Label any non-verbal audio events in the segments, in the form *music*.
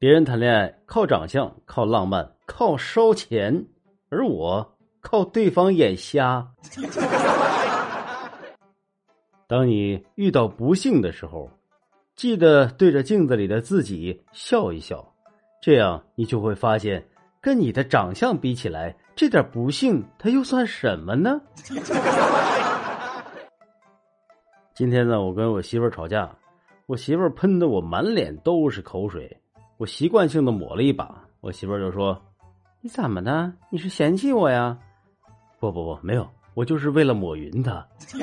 别人谈恋爱靠长相、靠浪漫、靠烧钱，而我靠对方眼瞎。*laughs* 当你遇到不幸的时候，记得对着镜子里的自己笑一笑，这样你就会发现，跟你的长相比起来，这点不幸它又算什么呢？*laughs* 今天呢，我跟我媳妇儿吵架，我媳妇儿喷的我满脸都是口水，我习惯性的抹了一把，我媳妇儿就说：“你怎么的？你是嫌弃我呀？”不不不，没有，我就是为了抹匀他。*laughs*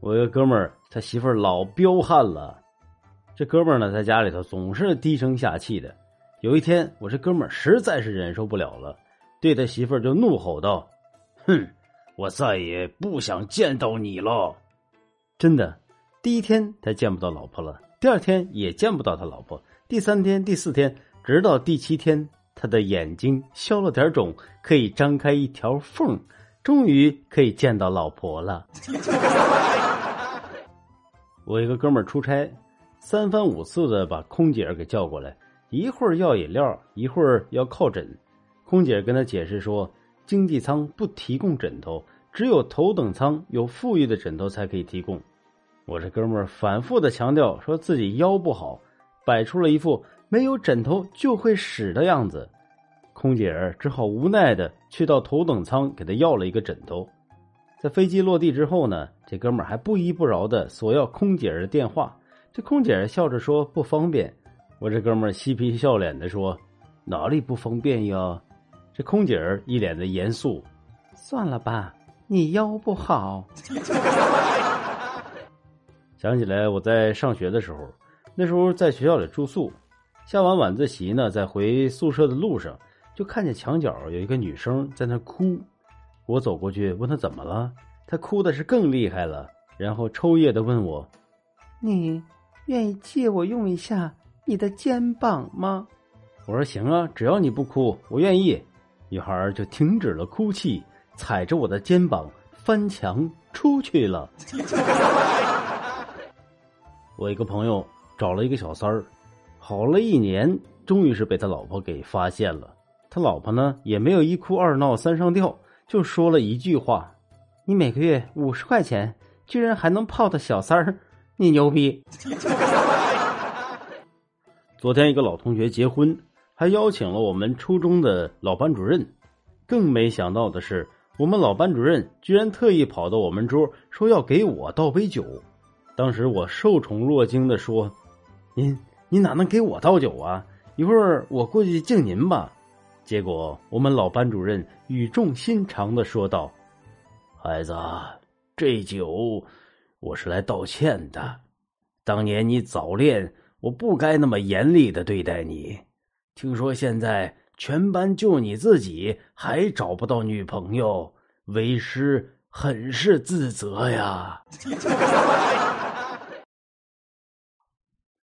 我一个哥们儿，他媳妇儿老彪悍了，这哥们儿呢，在家里头总是低声下气的。有一天，我这哥们儿实在是忍受不了了，对他媳妇儿就怒吼道：“哼！”我再也不想见到你了，真的。第一天他见不到老婆了，第二天也见不到他老婆，第三天、第四天，直到第七天，他的眼睛消了点肿，可以张开一条缝，终于可以见到老婆了。*laughs* 我一个哥们儿出差，三番五次的把空姐给叫过来，一会儿要饮料，一会儿要靠枕，空姐跟他解释说。经济舱不提供枕头，只有头等舱有富裕的枕头才可以提供。我这哥们儿反复的强调说自己腰不好，摆出了一副没有枕头就会死的样子。空姐儿只好无奈的去到头等舱给他要了一个枕头。在飞机落地之后呢，这哥们儿还不依不饶的索要空姐儿的电话。这空姐儿笑着说不方便。我这哥们儿嬉皮笑脸的说：“哪里不方便呀？”这空姐儿一脸的严肃，算了吧，你腰不好。*laughs* 想起来我在上学的时候，那时候在学校里住宿，下完晚自习呢，在回宿舍的路上，就看见墙角有一个女生在那哭。我走过去问她怎么了，她哭的是更厉害了，然后抽噎的问我：“你愿意借我用一下你的肩膀吗？”我说：“行啊，只要你不哭，我愿意。”女孩就停止了哭泣，踩着我的肩膀翻墙出去了。*laughs* 我一个朋友找了一个小三儿，好了一年，终于是被他老婆给发现了。他老婆呢也没有一哭二闹三上吊，就说了一句话：“你每个月五十块钱，居然还能泡到小三儿，你牛逼！” *laughs* 昨天一个老同学结婚。还邀请了我们初中的老班主任，更没想到的是，我们老班主任居然特意跑到我们桌，说要给我倒杯酒。当时我受宠若惊的说：“您您哪能给我倒酒啊？一会儿我过去敬您吧。”结果我们老班主任语重心长的说道：“孩子，这酒我是来道歉的。当年你早恋，我不该那么严厉的对待你。”听说现在全班就你自己还找不到女朋友，为师很是自责呀。*laughs*